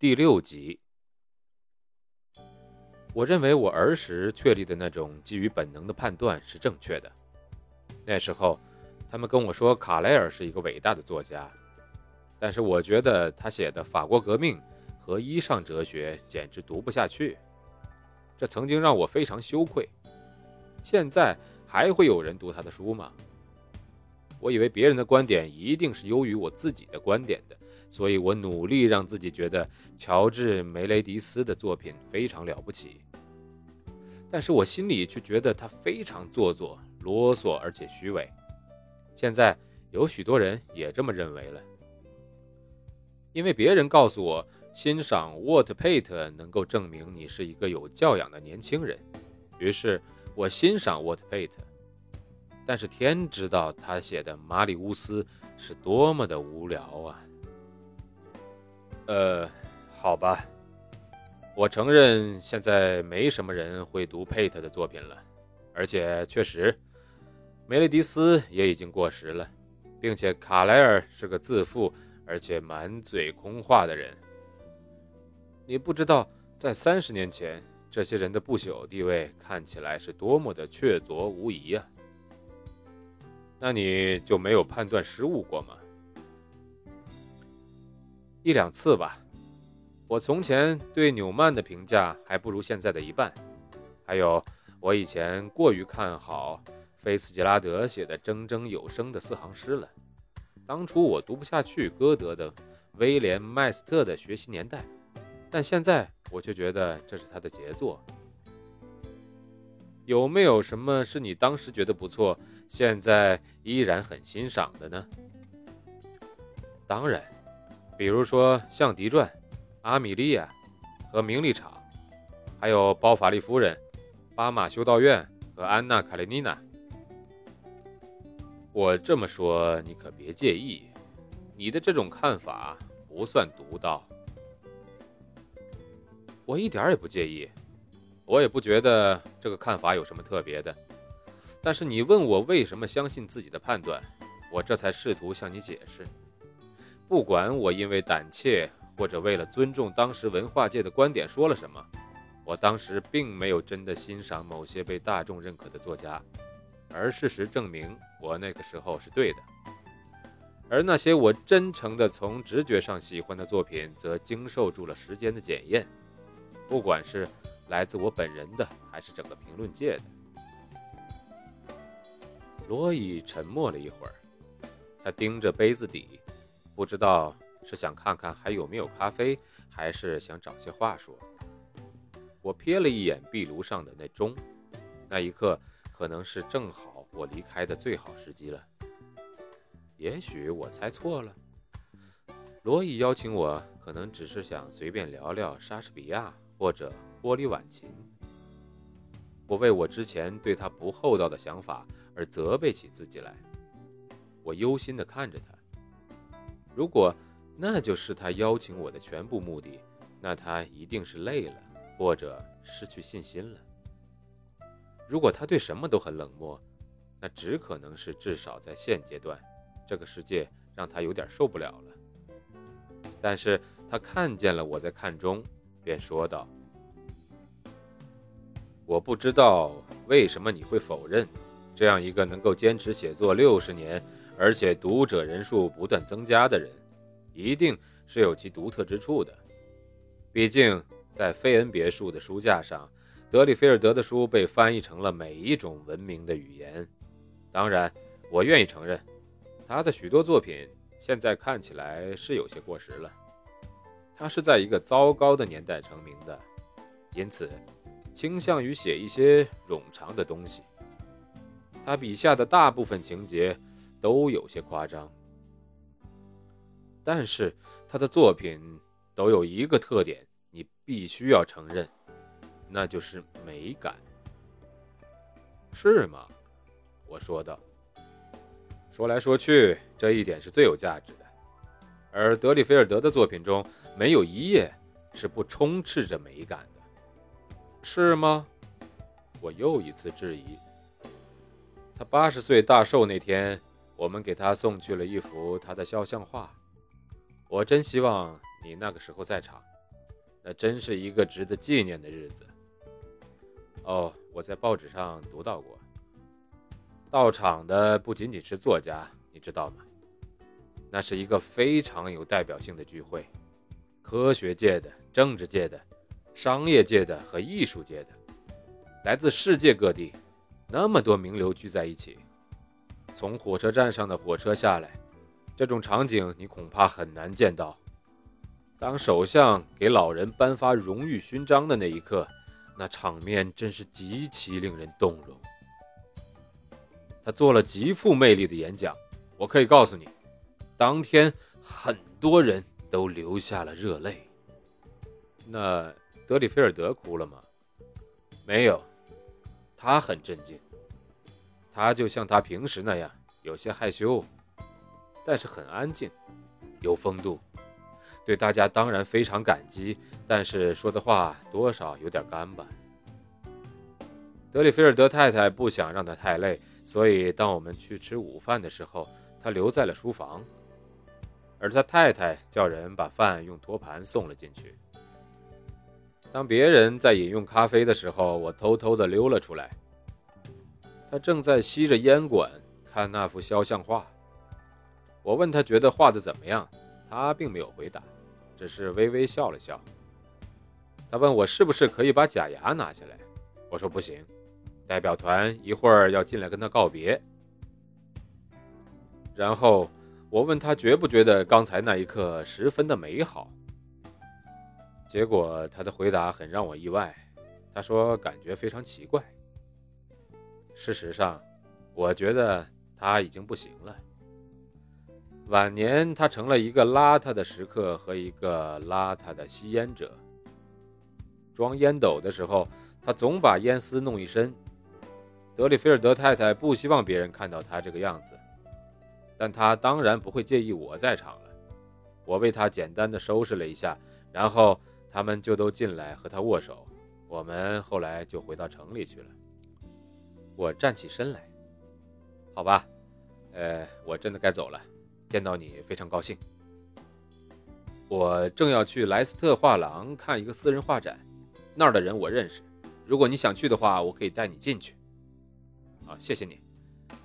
第六集，我认为我儿时确立的那种基于本能的判断是正确的。那时候，他们跟我说卡莱尔是一个伟大的作家，但是我觉得他写的《法国革命》和《衣裳哲学》简直读不下去，这曾经让我非常羞愧。现在还会有人读他的书吗？我以为别人的观点一定是优于我自己的观点的。所以我努力让自己觉得乔治·梅雷迪斯的作品非常了不起，但是我心里却觉得他非常做作、啰嗦，而且虚伪。现在有许多人也这么认为了，因为别人告诉我，欣赏沃特·佩特能够证明你是一个有教养的年轻人，于是我欣赏沃特·佩特。但是天知道他写的《马里乌斯》是多么的无聊啊！呃，好吧，我承认现在没什么人会读佩特的作品了，而且确实，梅雷迪斯也已经过时了，并且卡莱尔是个自负而且满嘴空话的人。你不知道，在三十年前，这些人的不朽地位看起来是多么的确凿无疑啊！那你就没有判断失误过吗？一两次吧，我从前对纽曼的评价还不如现在的一半。还有，我以前过于看好菲茨杰拉德写的铮铮有声的四行诗了。当初我读不下去歌德的《威廉麦斯特的学习年代》，但现在我却觉得这是他的杰作。有没有什么是你当时觉得不错，现在依然很欣赏的呢？当然。比如说《象狄传》《阿米莉亚》和《名利场》，还有《包法利夫人》《巴马修道院》和《安娜·卡列尼娜》。我这么说你可别介意，你的这种看法不算独到。我一点也不介意，我也不觉得这个看法有什么特别的。但是你问我为什么相信自己的判断，我这才试图向你解释。不管我因为胆怯或者为了尊重当时文化界的观点说了什么，我当时并没有真的欣赏某些被大众认可的作家，而事实证明我那个时候是对的。而那些我真诚的从直觉上喜欢的作品，则经受住了时间的检验，不管是来自我本人的，还是整个评论界的。罗伊沉默了一会儿，他盯着杯子底。不知道是想看看还有没有咖啡，还是想找些话说。我瞥了一眼壁炉上的那钟，那一刻可能是正好我离开的最好时机了。也许我猜错了。罗伊邀请我，可能只是想随便聊聊莎士比亚或者玻璃晚琴。我为我之前对他不厚道的想法而责备起自己来。我忧心地看着他。如果那就是他邀请我的全部目的，那他一定是累了，或者失去信心了。如果他对什么都很冷漠，那只可能是至少在现阶段，这个世界让他有点受不了了。但是他看见了我在看中，便说道：“我不知道为什么你会否认，这样一个能够坚持写作六十年。”而且读者人数不断增加的人，一定是有其独特之处的。毕竟，在费恩别墅的书架上，德里菲尔德的书被翻译成了每一种文明的语言。当然，我愿意承认，他的许多作品现在看起来是有些过时了。他是在一个糟糕的年代成名的，因此倾向于写一些冗长的东西。他笔下的大部分情节。都有些夸张。但是他的作品都有一个特点，你必须要承认，那就是美感，是吗？我说道。说来说去，这一点是最有价值的。而德里菲尔德的作品中，没有一页是不充斥着美感的，是吗？我又一次质疑。他八十岁大寿那天，我们给他送去了一幅他的肖像画。我真希望你那个时候在场，那真是一个值得纪念的日子。哦，我在报纸上读到过。到场的不仅仅是作家，你知道吗？那是一个非常有代表性的聚会，科学界的、政治界的、商业界的和艺术界的，来自世界各地，那么多名流聚在一起。从火车站上的火车下来，这种场景你恐怕很难见到。当首相给老人颁发荣誉勋章的那一刻，那场面真是极其令人动容。他做了极富魅力的演讲，我可以告诉你，当天很多人都流下了热泪。那德里菲尔德哭了吗？没有，他很镇静，他就像他平时那样，有些害羞，但是很安静，有风度，对大家当然非常感激，但是说的话多少有点干巴。德里菲尔德太太不想让他太累。所以，当我们去吃午饭的时候，他留在了书房，而他太太叫人把饭用托盘送了进去。当别人在饮用咖啡的时候，我偷偷地溜了出来。他正在吸着烟管看那幅肖像画。我问他觉得画的怎么样，他并没有回答，只是微微笑了笑。他问我是不是可以把假牙拿下来，我说不行。代表团一会儿要进来跟他告别，然后我问他觉不觉得刚才那一刻十分的美好。结果他的回答很让我意外，他说感觉非常奇怪。事实上，我觉得他已经不行了。晚年他成了一个邋遢的食客和一个邋遢的吸烟者。装烟斗的时候，他总把烟丝弄一身。德里菲尔德太太不希望别人看到他这个样子，但他当然不会介意我在场了。我为他简单的收拾了一下，然后他们就都进来和他握手。我们后来就回到城里去了。我站起身来，好吧，呃，我真的该走了。见到你非常高兴。我正要去莱斯特画廊看一个私人画展，那儿的人我认识。如果你想去的话，我可以带你进去。啊，谢谢你。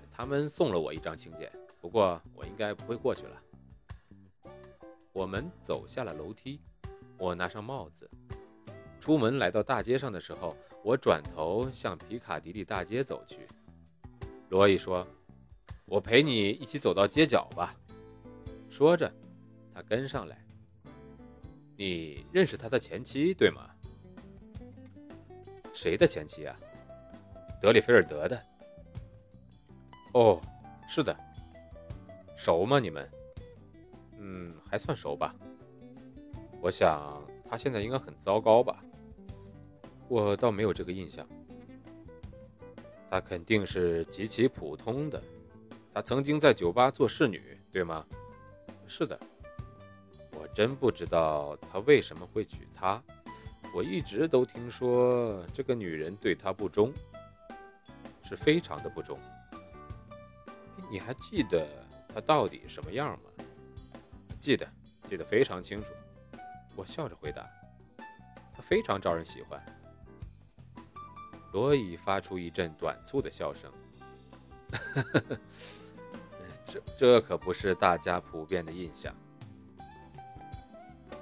他们送了我一张请柬，不过我应该不会过去了。我们走下了楼梯，我拿上帽子，出门来到大街上的时候，我转头向皮卡迪利大街走去。罗伊说：“我陪你一起走到街角吧。”说着，他跟上来。你认识他的前妻对吗？谁的前妻啊？德里菲尔德的。哦，是的，熟吗？你们？嗯，还算熟吧。我想他现在应该很糟糕吧。我倒没有这个印象。她肯定是极其普通的。她曾经在酒吧做侍女，对吗？是的。我真不知道他为什么会娶她。我一直都听说这个女人对他不忠，是非常的不忠。你还记得她到底什么样吗？记得，记得非常清楚。我笑着回答：“她非常招人喜欢。”罗伊发出一阵短促的笑声。这这可不是大家普遍的印象。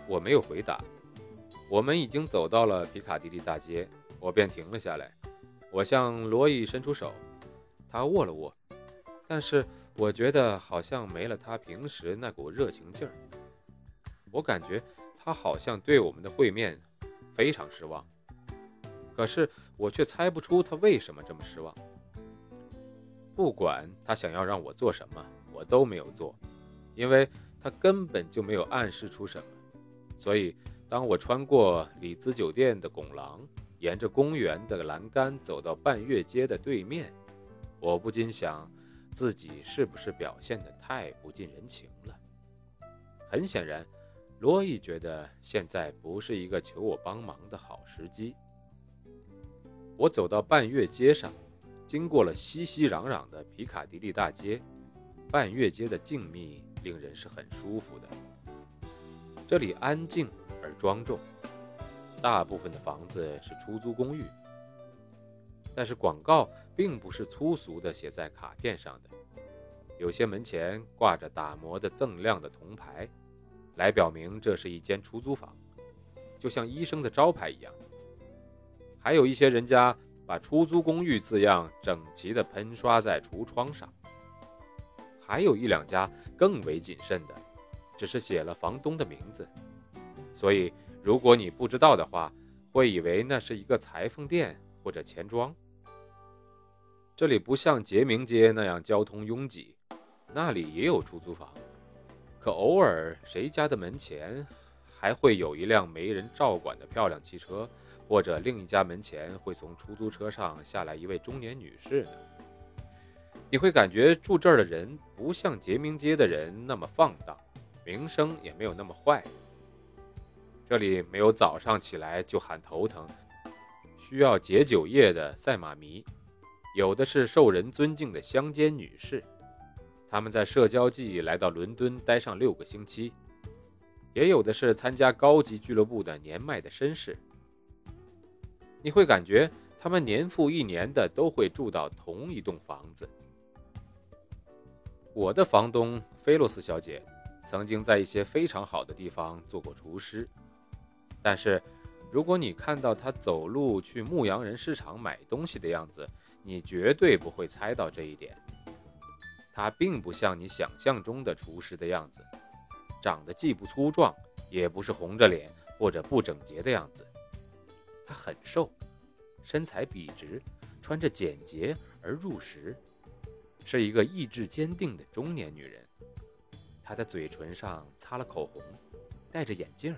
我没有回答。我们已经走到了皮卡迪利大街，我便停了下来。我向罗伊伸出手，他握了握。但是我觉得好像没了他平时那股热情劲儿。我感觉他好像对我们的会面非常失望，可是我却猜不出他为什么这么失望。不管他想要让我做什么，我都没有做，因为他根本就没有暗示出什么。所以，当我穿过里兹酒店的拱廊，沿着公园的栏杆走到半月街的对面，我不禁想，自己是不是表现得太不近人情了？很显然，罗伊觉得现在不是一个求我帮忙的好时机。我走到半月街上，经过了熙熙攘攘的皮卡迪利大街。半月街的静谧令人是很舒服的。这里安静而庄重，大部分的房子是出租公寓，但是广告并不是粗俗的写在卡片上的。有些门前挂着打磨的锃亮的铜牌，来表明这是一间出租房，就像医生的招牌一样。还有一些人家把“出租公寓”字样整齐地喷刷在橱窗上。还有一两家更为谨慎的，只是写了房东的名字，所以如果你不知道的话，会以为那是一个裁缝店或者钱庄。这里不像杰明街那样交通拥挤，那里也有出租房，可偶尔谁家的门前还会有一辆没人照管的漂亮汽车，或者另一家门前会从出租车上下来一位中年女士呢。你会感觉住这儿的人不像杰明街的人那么放荡，名声也没有那么坏。这里没有早上起来就喊头疼、需要解酒液的赛马迷，有的是受人尊敬的乡间女士，他们在社交季来到伦敦待上六个星期；也有的是参加高级俱乐部的年迈的绅士。你会感觉他们年复一年的都会住到同一栋房子。我的房东菲洛斯小姐曾经在一些非常好的地方做过厨师，但是如果你看到她走路去牧羊人市场买东西的样子，你绝对不会猜到这一点。她并不像你想象中的厨师的样子，长得既不粗壮，也不是红着脸或者不整洁的样子。她很瘦，身材笔直，穿着简洁而入时。是一个意志坚定的中年女人，她的嘴唇上擦了口红，戴着眼镜，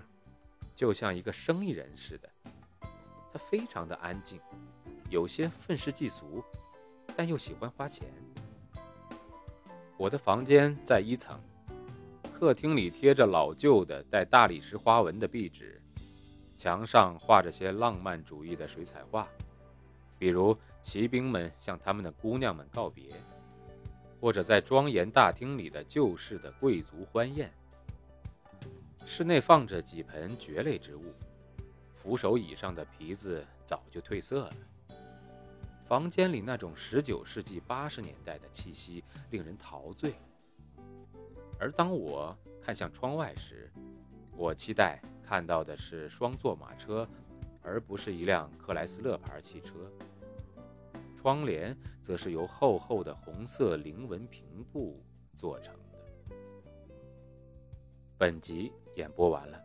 就像一个生意人似的。她非常的安静，有些愤世嫉俗，但又喜欢花钱。我的房间在一层，客厅里贴着老旧的带大理石花纹的壁纸，墙上画着些浪漫主义的水彩画，比如骑兵们向他们的姑娘们告别。或者在庄严大厅里的旧式的贵族欢宴，室内放着几盆蕨类植物，扶手椅上的皮子早就褪色了。房间里那种十九世纪八十年代的气息令人陶醉。而当我看向窗外时，我期待看到的是双座马车，而不是一辆克莱斯勒牌汽车。窗帘则是由厚厚的红色菱纹平布做成的。本集演播完了，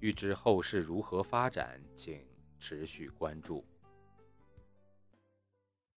欲知后事如何发展，请持续关注。